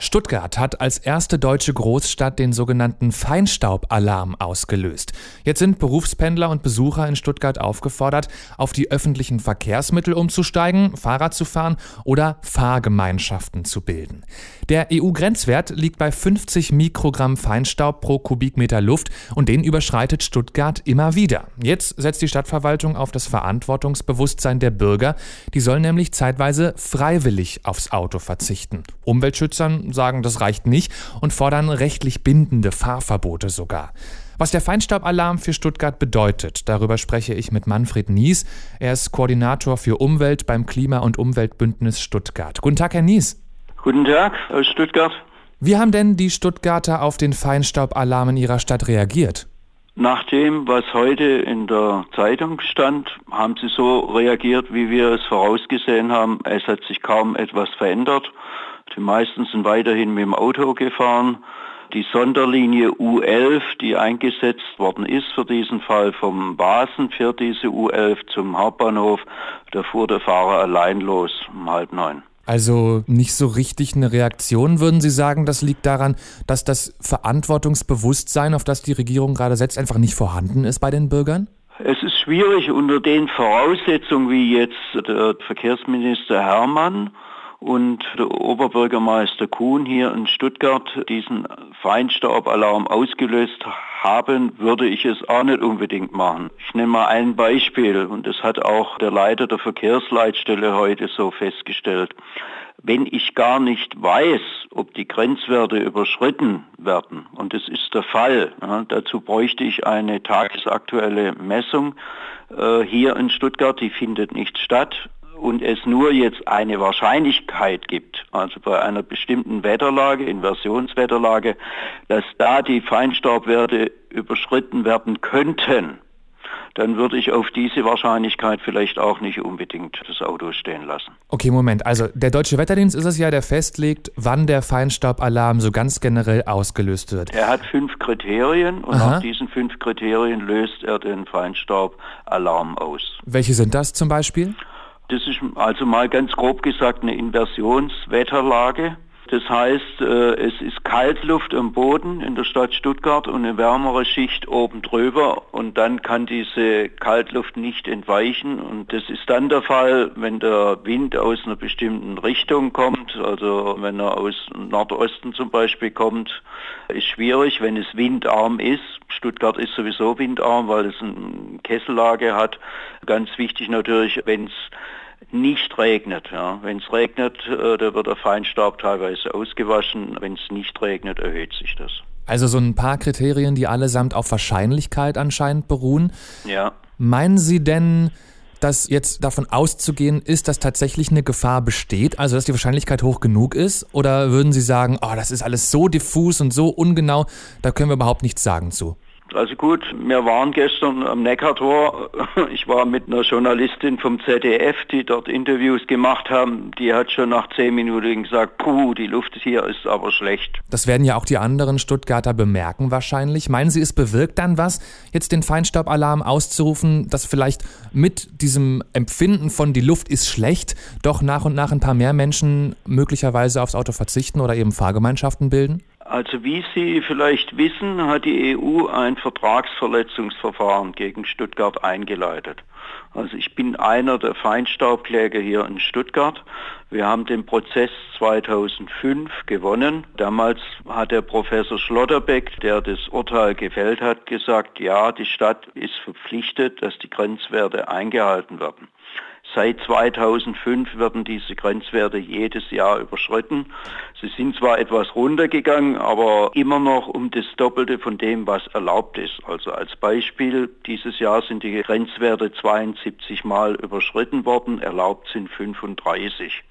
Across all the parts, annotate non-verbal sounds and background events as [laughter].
Stuttgart hat als erste deutsche Großstadt den sogenannten Feinstaubalarm ausgelöst. Jetzt sind Berufspendler und Besucher in Stuttgart aufgefordert, auf die öffentlichen Verkehrsmittel umzusteigen, Fahrrad zu fahren oder Fahrgemeinschaften zu bilden. Der EU-Grenzwert liegt bei 50 Mikrogramm Feinstaub pro Kubikmeter Luft und den überschreitet Stuttgart immer wieder. Jetzt setzt die Stadtverwaltung auf das Verantwortungsbewusstsein der Bürger. Die sollen nämlich zeitweise freiwillig aufs Auto verzichten. Umweltschützern sagen, das reicht nicht und fordern rechtlich bindende Fahrverbote sogar. Was der Feinstaubalarm für Stuttgart bedeutet, darüber spreche ich mit Manfred Nies. Er ist Koordinator für Umwelt beim Klima- und Umweltbündnis Stuttgart. Guten Tag, Herr Nies. Guten Tag aus Stuttgart. Wie haben denn die Stuttgarter auf den Feinstaubalarm in ihrer Stadt reagiert? Nach dem, was heute in der Zeitung stand, haben sie so reagiert, wie wir es vorausgesehen haben. Es hat sich kaum etwas verändert. Die meisten sind weiterhin mit dem Auto gefahren. Die Sonderlinie U11, die eingesetzt worden ist für diesen Fall vom Basen für diese U11 zum Hauptbahnhof, da fuhr der Fahrer allein los um halb neun. Also nicht so richtig eine Reaktion, würden Sie sagen, das liegt daran, dass das Verantwortungsbewusstsein, auf das die Regierung gerade setzt, einfach nicht vorhanden ist bei den Bürgern? Es ist schwierig unter den Voraussetzungen, wie jetzt der Verkehrsminister Hermann und der Oberbürgermeister Kuhn hier in Stuttgart diesen Feinstaubalarm ausgelöst haben, würde ich es auch nicht unbedingt machen. Ich nehme mal ein Beispiel und das hat auch der Leiter der Verkehrsleitstelle heute so festgestellt. Wenn ich gar nicht weiß, ob die Grenzwerte überschritten werden, und das ist der Fall, ja, dazu bräuchte ich eine tagesaktuelle Messung äh, hier in Stuttgart, die findet nicht statt und es nur jetzt eine Wahrscheinlichkeit gibt, also bei einer bestimmten Wetterlage, Inversionswetterlage, dass da die Feinstaubwerte überschritten werden könnten, dann würde ich auf diese Wahrscheinlichkeit vielleicht auch nicht unbedingt das Auto stehen lassen. Okay, Moment. Also der Deutsche Wetterdienst ist es ja, der festlegt, wann der Feinstaubalarm so ganz generell ausgelöst wird. Er hat fünf Kriterien und Aha. nach diesen fünf Kriterien löst er den Feinstaubalarm aus. Welche sind das zum Beispiel? Das ist also mal ganz grob gesagt eine Inversionswetterlage. Das heißt, äh, es ist Kaltluft am Boden in der Stadt Stuttgart und eine wärmere Schicht oben drüber und dann kann diese Kaltluft nicht entweichen und das ist dann der Fall, wenn der Wind aus einer bestimmten Richtung kommt, also wenn er aus Nordosten zum Beispiel kommt, ist schwierig, wenn es windarm ist. Stuttgart ist sowieso windarm, weil es eine Kessellage hat. Ganz wichtig natürlich, wenn es nicht regnet. Ja. Wenn es regnet, äh, da wird der Feinstaub teilweise ausgewaschen. Wenn es nicht regnet, erhöht sich das. Also so ein paar Kriterien, die allesamt auf Wahrscheinlichkeit anscheinend beruhen. Ja. Meinen Sie denn, dass jetzt davon auszugehen ist, dass tatsächlich eine Gefahr besteht, also dass die Wahrscheinlichkeit hoch genug ist? Oder würden Sie sagen, oh, das ist alles so diffus und so ungenau, da können wir überhaupt nichts sagen zu? Also gut, wir waren gestern am Neckartor. [laughs] Ich war mit einer Journalistin vom ZDF, die dort Interviews gemacht haben. Die hat schon nach zehn Minuten gesagt, puh, die Luft hier ist aber schlecht. Das werden ja auch die anderen Stuttgarter bemerken wahrscheinlich. Meinen Sie, es bewirkt dann was, jetzt den Feinstaubalarm auszurufen, dass vielleicht mit diesem Empfinden von die Luft ist schlecht, doch nach und nach ein paar mehr Menschen möglicherweise aufs Auto verzichten oder eben Fahrgemeinschaften bilden? Also wie Sie vielleicht wissen, hat die EU ein Vertragsverletzungsverfahren gegen Stuttgart eingeleitet. Also ich bin einer der Feinstaubkläger hier in Stuttgart. Wir haben den Prozess 2005 gewonnen. Damals hat der Professor Schlotterbeck, der das Urteil gefällt hat, gesagt, ja, die Stadt ist verpflichtet, dass die Grenzwerte eingehalten werden. Seit 2005 werden diese Grenzwerte jedes Jahr überschritten. Sie sind zwar etwas runtergegangen, aber immer noch um das Doppelte von dem, was erlaubt ist. Also als Beispiel, dieses Jahr sind die Grenzwerte 72 Mal überschritten worden, erlaubt sind 35.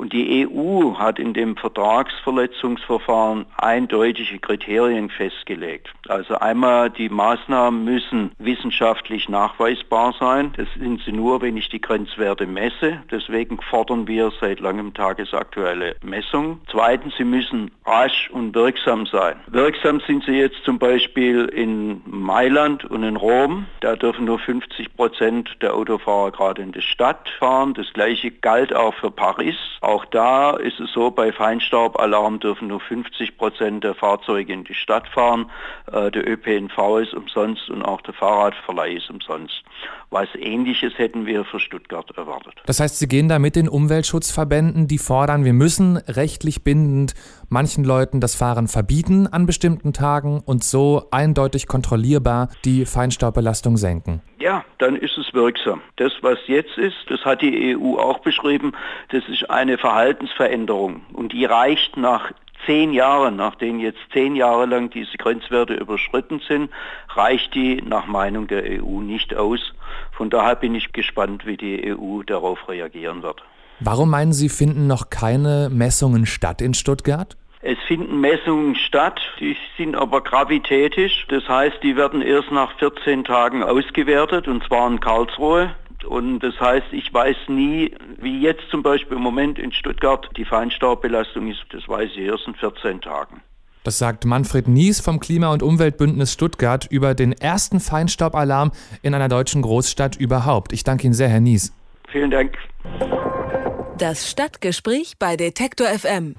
Und die EU hat in dem Vertragsverletzungsverfahren eindeutige Kriterien festgelegt. Also einmal, die Maßnahmen müssen wissenschaftlich nachweisbar sein. Das sind sie nur, wenn ich die Grenzwerte messe. Deswegen fordern wir seit langem tagesaktuelle Messungen. Zweitens, sie müssen rasch und wirksam sein. Wirksam sind sie jetzt zum Beispiel in Mailand und in Rom. Da dürfen nur 50 Prozent der Autofahrer gerade in die Stadt fahren. Das gleiche galt auch für Paris. Auch da ist es so, bei Feinstaubalarm dürfen nur 50 Prozent der Fahrzeuge in die Stadt fahren. Äh, der ÖPNV ist umsonst und auch der Fahrradverleih ist umsonst. Was ähnliches hätten wir für Stuttgart erwartet. Das heißt, Sie gehen da mit den Umweltschutzverbänden, die fordern, wir müssen rechtlich bindend manchen Leuten das Fahren verbieten an bestimmten Tagen und so eindeutig kontrollierbar die Feinstaubbelastung senken. Ja, dann ist es wirksam. Das, was jetzt ist, das hat die EU auch beschrieben, das ist eine Verhaltensveränderung und die reicht nach zehn Jahren, nachdem jetzt zehn Jahre lang diese Grenzwerte überschritten sind, reicht die nach Meinung der EU nicht aus. Von daher bin ich gespannt, wie die EU darauf reagieren wird. Warum meinen Sie, finden noch keine Messungen statt in Stuttgart? Es finden Messungen statt, die sind aber gravitätisch. Das heißt, die werden erst nach 14 Tagen ausgewertet und zwar in Karlsruhe. Und das heißt, ich weiß nie, wie jetzt zum Beispiel im Moment in Stuttgart die Feinstaubbelastung ist. Das weiß ich erst in 14 Tagen. Das sagt Manfred Nies vom Klima- und Umweltbündnis Stuttgart über den ersten Feinstaubalarm in einer deutschen Großstadt überhaupt. Ich danke Ihnen sehr, Herr Nies. Vielen Dank. Das Stadtgespräch bei Detektor FM.